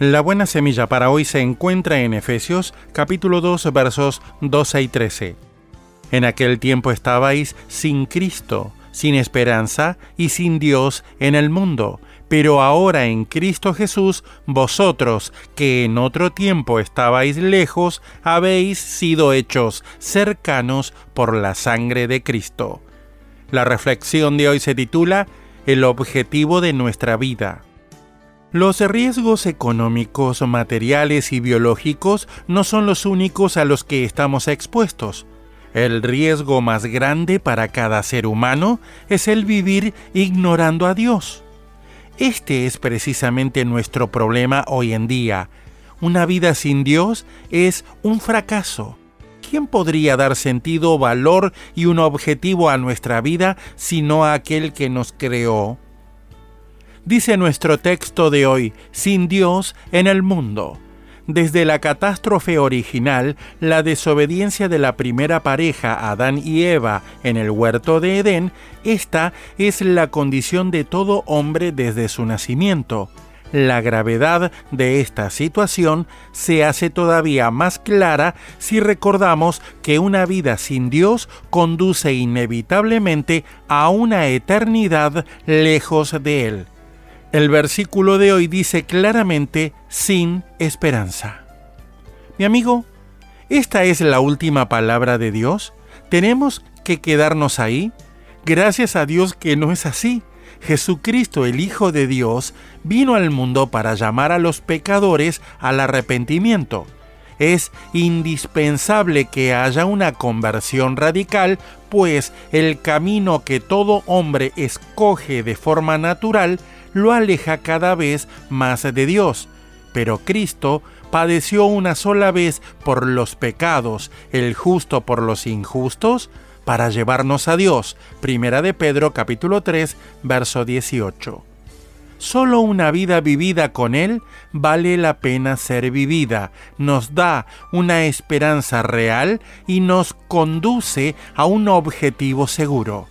La buena semilla para hoy se encuentra en Efesios capítulo 2 versos 12 y 13. En aquel tiempo estabais sin Cristo, sin esperanza y sin Dios en el mundo, pero ahora en Cristo Jesús, vosotros que en otro tiempo estabais lejos, habéis sido hechos cercanos por la sangre de Cristo. La reflexión de hoy se titula El objetivo de nuestra vida. Los riesgos económicos, materiales y biológicos no son los únicos a los que estamos expuestos. El riesgo más grande para cada ser humano es el vivir ignorando a Dios. Este es precisamente nuestro problema hoy en día. Una vida sin Dios es un fracaso. ¿Quién podría dar sentido, valor y un objetivo a nuestra vida sino aquel que nos creó? Dice nuestro texto de hoy, sin Dios en el mundo. Desde la catástrofe original, la desobediencia de la primera pareja, Adán y Eva, en el huerto de Edén, esta es la condición de todo hombre desde su nacimiento. La gravedad de esta situación se hace todavía más clara si recordamos que una vida sin Dios conduce inevitablemente a una eternidad lejos de Él. El versículo de hoy dice claramente sin esperanza. Mi amigo, ¿esta es la última palabra de Dios? ¿Tenemos que quedarnos ahí? Gracias a Dios que no es así. Jesucristo, el Hijo de Dios, vino al mundo para llamar a los pecadores al arrepentimiento. Es indispensable que haya una conversión radical, pues el camino que todo hombre escoge de forma natural lo aleja cada vez más de Dios. Pero Cristo padeció una sola vez por los pecados, el justo por los injustos, para llevarnos a Dios. Primera de Pedro capítulo 3, verso 18. Solo una vida vivida con Él vale la pena ser vivida, nos da una esperanza real y nos conduce a un objetivo seguro.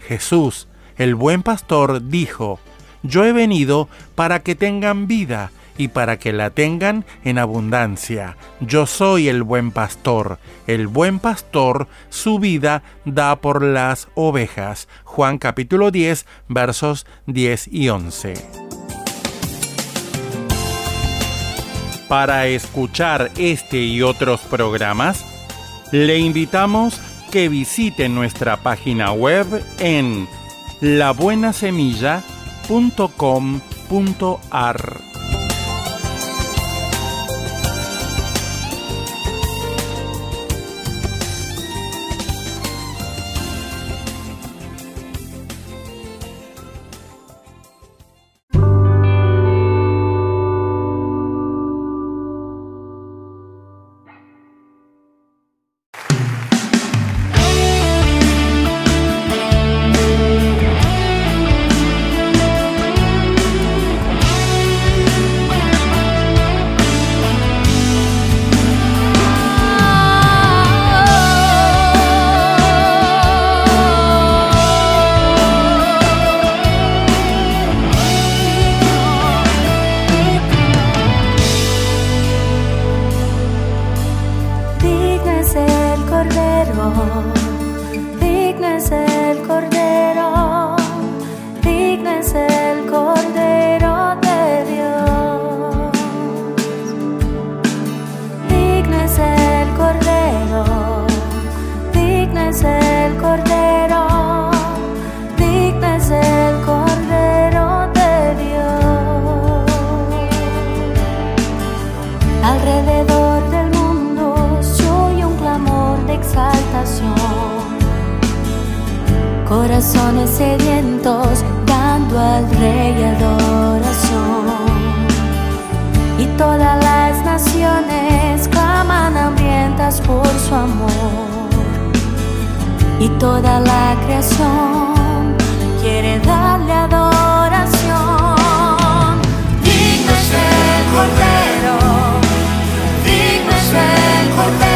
Jesús, el buen pastor, dijo, yo he venido para que tengan vida y para que la tengan en abundancia. Yo soy el buen pastor. El buen pastor su vida da por las ovejas. Juan capítulo 10 versos 10 y 11. Para escuchar este y otros programas, le invitamos que visite nuestra página web en labuenasemilla.com .com.ar corazones sedientos, dando al Rey adoración. Y todas las naciones claman hambrientas por su amor. Y toda la creación quiere darle adoración. Digno el Cordero, digno el Cordero.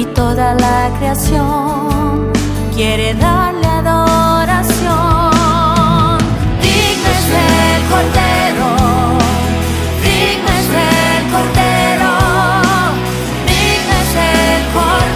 Y toda la creación quiere darle adoración. Digno es el Cordero, digno es el Cordero, digno es el Cordero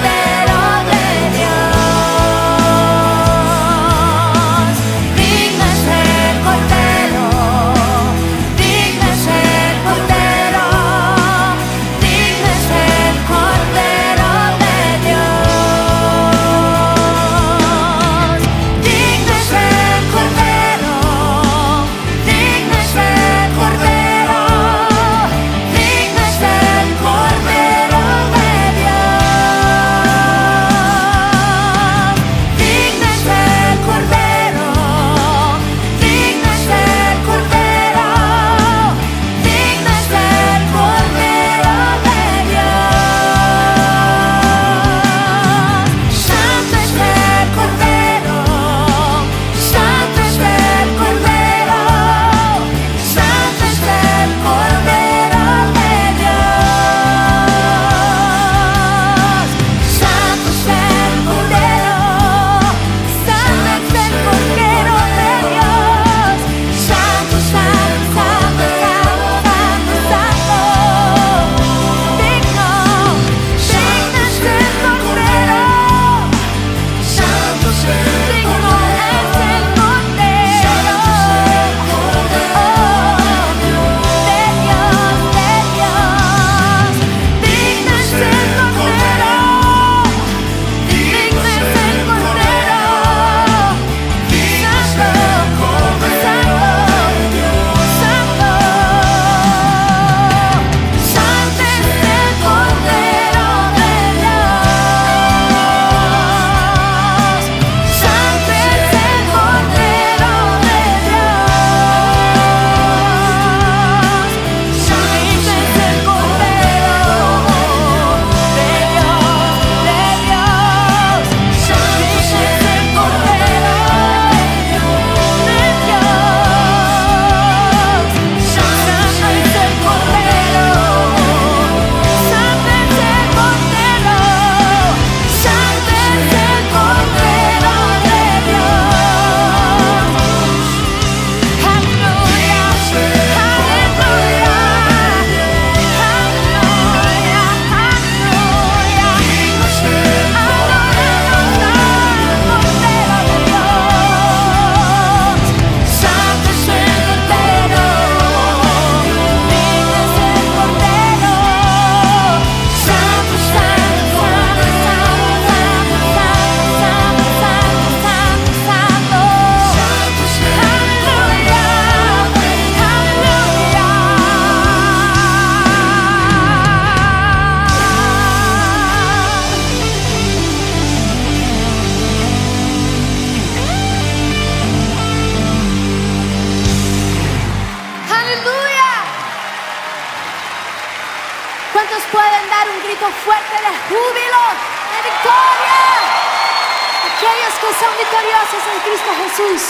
Que son victoriosos en Cristo Jesús.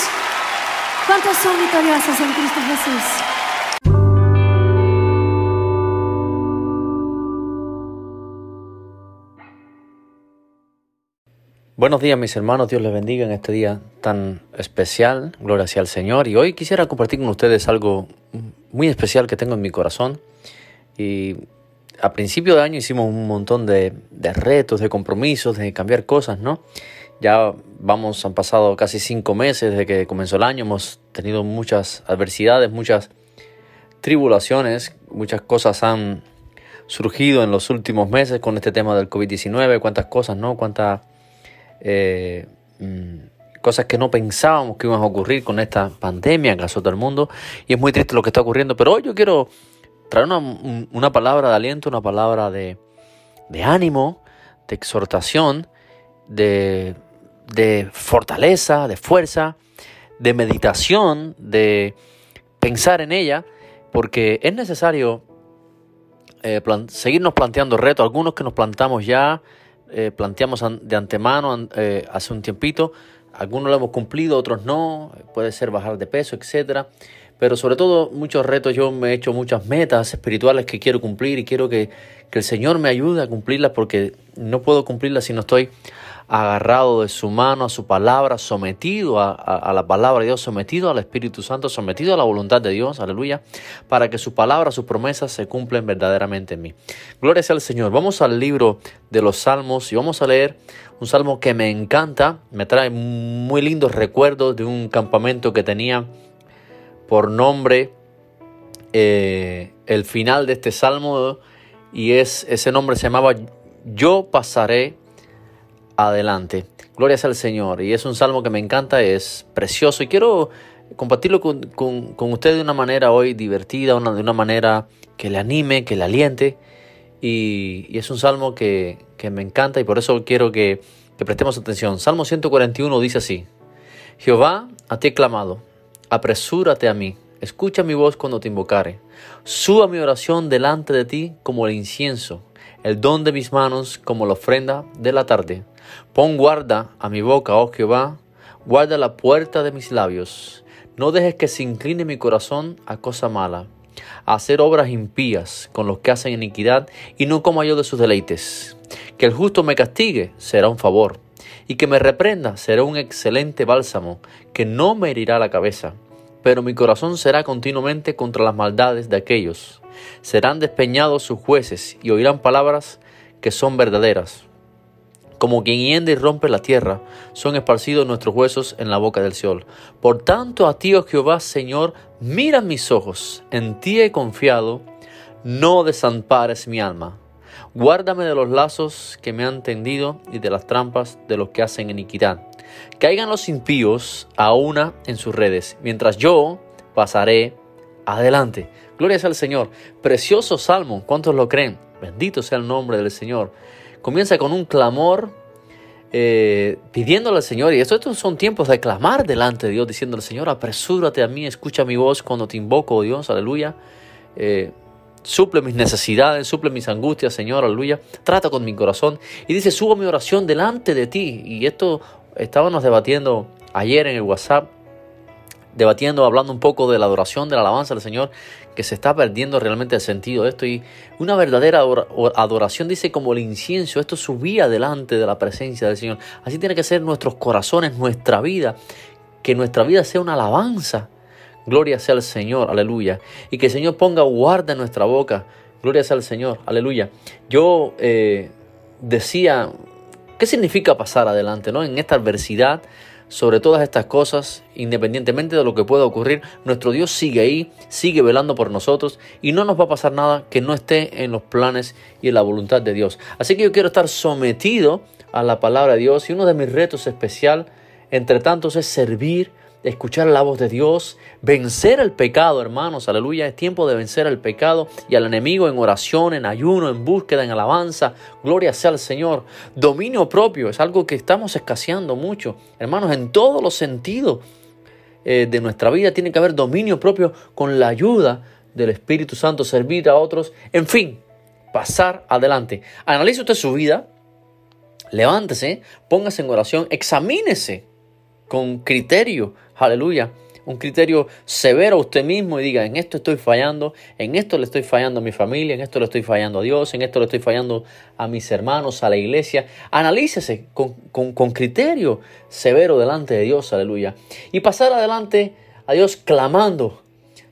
¿Cuántos son victoriosos en Cristo Jesús? Buenos días mis hermanos, Dios les bendiga en este día tan especial, gloria sea al Señor. Y hoy quisiera compartir con ustedes algo muy especial que tengo en mi corazón. Y a principio de año hicimos un montón de retos, de compromisos, de cambiar cosas, ¿no? Ya vamos, han pasado casi cinco meses desde que comenzó el año, hemos tenido muchas adversidades, muchas tribulaciones, muchas cosas han surgido en los últimos meses con este tema del COVID-19, cuántas cosas, ¿no? Cuántas eh, mm, cosas que no pensábamos que iban a ocurrir con esta pandemia que azota el mundo. Y es muy triste lo que está ocurriendo. Pero hoy yo quiero traer una, palabra de aliento, una palabra de, de ánimo, de exhortación, de, de fortaleza, de fuerza, de meditación, de pensar en ella, porque es necesario eh, seguirnos planteando retos, algunos que nos plantamos ya, eh, planteamos de antemano eh, hace un tiempito, algunos lo hemos cumplido, otros no, puede ser bajar de peso, etcétera. Pero sobre todo muchos retos, yo me he hecho muchas metas espirituales que quiero cumplir y quiero que, que el Señor me ayude a cumplirlas porque no puedo cumplirlas si no estoy agarrado de su mano, a su palabra, sometido a, la palabra de Dios, sometido al Espíritu Santo, sometido a la voluntad de Dios, aleluya, para que su palabra, sus promesas se cumplen verdaderamente en mí. Gloria sea al Señor. Vamos al libro de los Salmos y vamos a leer un salmo que me encanta, me trae muy lindos recuerdos de un campamento que tenía por nombre eh, el final de este salmo y es ese nombre se llamaba Yo pasaré adelante. Gloria sea al Señor. Y es un salmo que me encanta, es precioso y quiero compartirlo con, con, usted de una manera hoy divertida, de una manera que le anime, que le aliente. Y, es un salmo que, que, me encanta y por eso quiero que, que prestemos atención. Salmo 141 dice así, Jehová, a ti he clamado, apresúrate a mí, escucha mi voz cuando te invocare, suba mi oración delante de ti como el incienso, el don de mis manos como la ofrenda de la tarde. Pon guarda a mi boca, oh Jehová, guarda la puerta de mis labios. No dejes que se incline mi corazón a cosa mala, a hacer obras impías con los que hacen iniquidad y no coma yo de sus deleites. Que el justo me castigue será un favor, y que me reprenda será un excelente bálsamo, que no me herirá la cabeza. Pero mi corazón será continuamente contra las maldades de aquellos. Serán despeñados sus jueces y oirán palabras que son verdaderas como quien hiende y rompe la tierra, son esparcidos nuestros huesos en la boca del Seol. Por tanto, a ti, oh Jehová, Señor, mira mis ojos, en ti he confiado, no desampares mi alma. Guárdame de los lazos que me han tendido y de las trampas de los que hacen iniquidad. Caigan los impíos a una en sus redes, mientras yo pasaré adelante. Gloria sea al Señor. Precioso salmo, ¿cuántos lo creen? Bendito sea el nombre del Señor comienza con un clamor eh, pidiéndole al Señor, y estos son tiempos de clamar delante de Dios, diciéndole, Señor, apresúrate a mí, escucha mi voz cuando te invoco, oh Dios, aleluya. Eh, suple mis necesidades, suple mis angustias, Señor, aleluya. Trata con mi corazón. Y dice, subo mi oración delante de ti. Y esto estábamos debatiendo ayer en el WhatsApp debatiendo, hablando un poco de la adoración, de la alabanza del Señor, que se está perdiendo realmente el sentido de esto. Y una verdadera adoración dice como el incienso, esto subía delante de la presencia del Señor. Así tiene que ser nuestros corazones, nuestra vida, que nuestra vida sea una alabanza. Gloria sea al Señor, aleluya. Y que el Señor ponga guarda en nuestra boca. Gloria sea al Señor, aleluya. Yo eh, decía, ¿qué significa pasar adelante ¿no? en esta adversidad? Sobre todas estas cosas, independientemente de lo que pueda ocurrir, nuestro Dios sigue ahí, sigue velando por nosotros y no nos va a pasar nada que no esté en los planes y en la voluntad de Dios. Así que yo quiero estar sometido a la palabra de Dios y uno de mis retos especial, entre tantos, es servir escuchar la voz de Dios, vencer el pecado, hermanos, aleluya. Es tiempo de vencer el pecado y al enemigo en oración, en ayuno, en búsqueda, en alabanza. Gloria sea al Señor. Dominio propio es algo que estamos escaseando mucho, hermanos, en todos los sentidos eh, de nuestra vida. Tiene que haber dominio propio con la ayuda del Espíritu Santo, servir a otros, en fin, pasar adelante. Analice usted su vida, levántese, póngase en oración, examínese con criterio aleluya, un criterio severo a usted mismo y diga, en esto estoy fallando, en esto le estoy fallando a mi familia, en esto le estoy fallando a Dios, en esto le estoy fallando a mis hermanos, a la iglesia. Analícese con, con criterio severo delante de Dios, aleluya. Y pasar adelante a Dios clamando,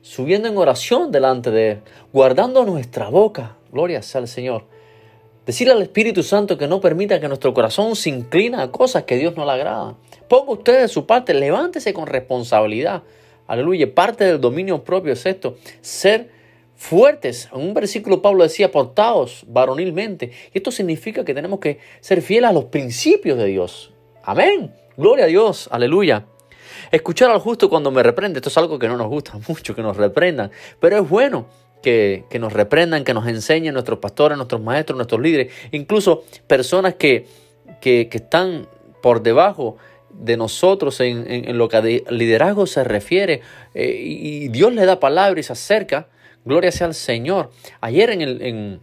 subiendo en oración delante de Él, guardando nuestra boca, gloria sea al Señor, Decirle al Espíritu Santo que no permita que nuestro corazón se inclina a cosas que Dios no le agrada. Ponga usted de su parte, levántese con responsabilidad. Aleluya. Parte del dominio propio es esto, ser fuertes. En un versículo Pablo decía, portados varonilmente. Y esto significa que tenemos que ser fieles a los principios de Dios. Amén. Gloria a Dios. Aleluya. Escuchar al justo cuando me reprende, esto es algo que no nos gusta mucho, que nos reprendan, pero es bueno que, nos reprendan, que nos enseñen nuestros pastores, nuestros maestros, nuestros líderes, incluso personas que, que, están por debajo de nosotros en, lo que a liderazgo se refiere, eh, y Dios le da palabra y se acerca Gloria sea al Señor. Ayer en el, en,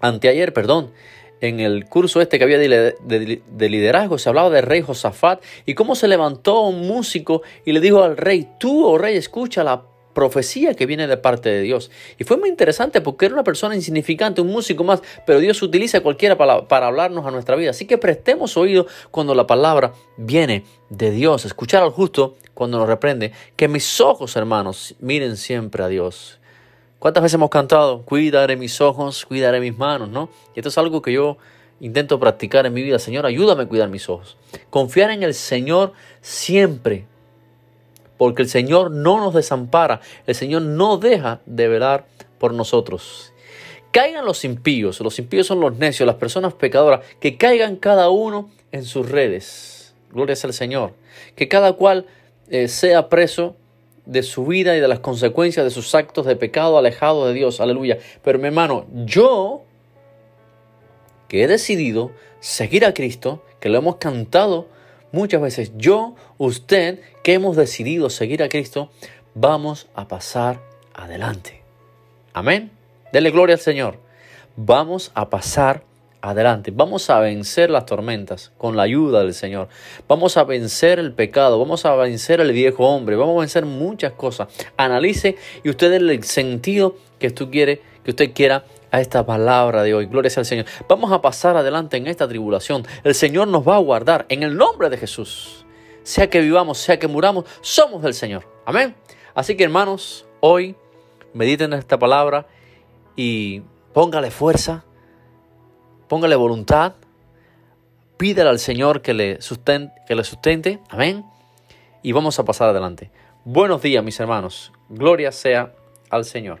anteayer, perdón, en el curso este que había de, liderazgo, se hablaba del rey Josafat y cómo se levantó un músico y le dijo al rey, tú, oh rey, escucha la profecía que viene de parte de Dios. Y fue muy interesante porque era una persona insignificante, un músico más, pero Dios utiliza cualquiera para, para hablarnos a nuestra vida. Así que prestemos oído cuando la palabra viene de Dios. Escuchar al justo cuando nos reprende. Que mis ojos, hermanos, miren siempre a Dios. ¿Cuántas veces hemos cantado? Cuidaré mis ojos, cuidaré mis manos, ¿no? Y esto es algo que yo intento practicar en mi vida. Señor, ayúdame a cuidar mis ojos. Confiar en el Señor siempre. Porque el Señor no nos desampara. El Señor no deja de velar por nosotros. Caigan los impíos. Los impíos son los necios, las personas pecadoras. Que caigan cada uno en sus redes. Gloria al Señor. Que cada cual eh, sea preso de su vida y de las consecuencias de sus actos de pecado alejado de Dios. Aleluya. Pero mi hermano, yo que he decidido seguir a Cristo, que lo hemos cantado muchas veces, yo, usted, que hemos decidido seguir a Cristo, vamos a pasar adelante. Amén. Dele gloria al Señor. Vamos a pasar adelante. Vamos a vencer las tormentas con la ayuda del Señor. Vamos a vencer el pecado, vamos a vencer el viejo hombre, vamos a vencer muchas cosas. Analice y usted el sentido que usted quiere, que usted quiera a esta palabra de hoy. Gloria al Señor. Vamos a pasar adelante en esta tribulación. El Señor nos va a guardar en el nombre de Jesús. Sea que vivamos, sea que muramos, somos del Señor. Amén. Así que hermanos, hoy mediten esta palabra y póngale fuerza póngale voluntad, pídele al Señor que le, sustente, que le sustente, amén, y vamos a pasar adelante. Buenos días, mis hermanos, gloria sea al Señor.